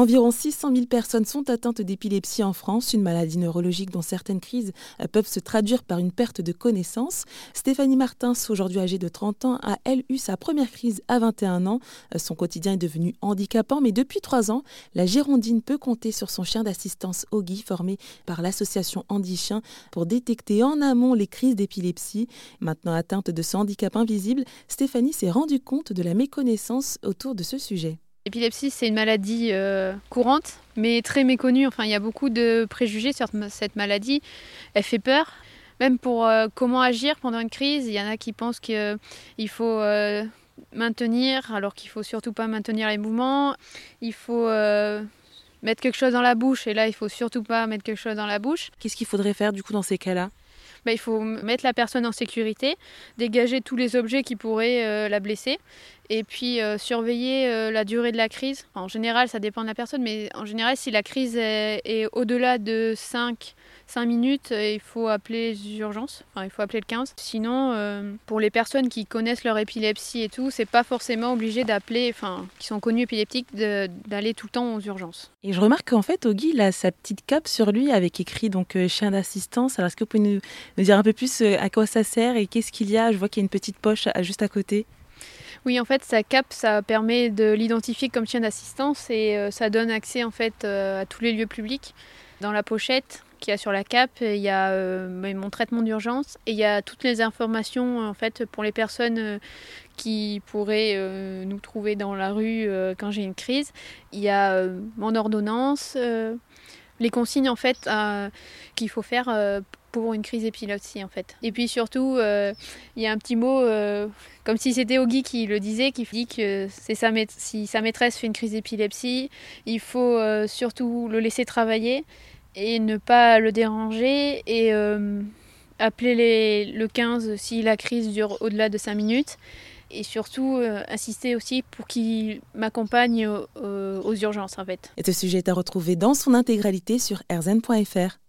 Environ 600 000 personnes sont atteintes d'épilepsie en France, une maladie neurologique dont certaines crises euh, peuvent se traduire par une perte de connaissance. Stéphanie Martins, aujourd'hui âgée de 30 ans, a elle eu sa première crise à 21 ans. Euh, son quotidien est devenu handicapant, mais depuis trois ans, la Gérondine peut compter sur son chien d'assistance Oggy, formé par l'association Handi Chien, pour détecter en amont les crises d'épilepsie. Maintenant atteinte de ce handicap invisible, Stéphanie s'est rendue compte de la méconnaissance autour de ce sujet. L'épilepsie, c'est une maladie euh, courante, mais très méconnue. Enfin, il y a beaucoup de préjugés sur cette maladie. Elle fait peur. Même pour euh, comment agir pendant une crise, il y en a qui pensent qu'il faut euh, maintenir, alors qu'il faut surtout pas maintenir les mouvements. Il faut mettre quelque chose dans la bouche, et là, il faut surtout pas mettre quelque chose dans la bouche. Qu'est-ce qu'il faudrait faire du coup dans ces cas-là? Bah, il faut mettre la personne en sécurité, dégager tous les objets qui pourraient euh, la blesser et puis euh, surveiller euh, la durée de la crise. en général, ça dépend de la personne, mais en général, si la crise est, au-delà de 5, 5 minutes, il faut appeler les urgences, enfin, il faut appeler le 15. Sinon, pour les personnes qui connaissent leur épilepsie et tout, c'est pas forcément obligé d'appeler, enfin, qui sont connus épileptiques, d'aller tout le temps aux urgences. Et je remarque qu'en fait, Ogi, il a sa petite cape sur lui avec écrit donc chien d'assistance. Alors, est-ce que vous pouvez nous dire un peu plus euh, à quoi ça sert et qu'est-ce qu'il y a? Je vois qu'il y a une petite poche juste à côté. Oui, en fait, sa cape, ça permet de l'identifier comme chien d'assistance et euh, ça donne accès en fait euh, à tous les lieux publics. Dans la pochette qu'il y a sur la cape, il y a mon traitement d'urgence et il y a toutes les informations en fait pour les personnes qui pourraient nous trouver dans la rue quand j'ai une crise. Il y a mon ordonnance, les consignes en fait qu'il faut faire pour une crise épilepsie en fait. Et puis surtout, euh, il y a un petit mot, euh, comme si c'était Ogi qui le disait, qui dit que si sa maîtresse fait une crise d'épilepsie, il faut euh, surtout le laisser travailler et ne pas le déranger et appeler les, le 15 si la crise dure au-delà de 5 minutes. Et surtout, insister aussi pour qu'il m'accompagne aux urgences en fait. Et ce sujet est à retrouver dans son intégralité sur rzn.fr.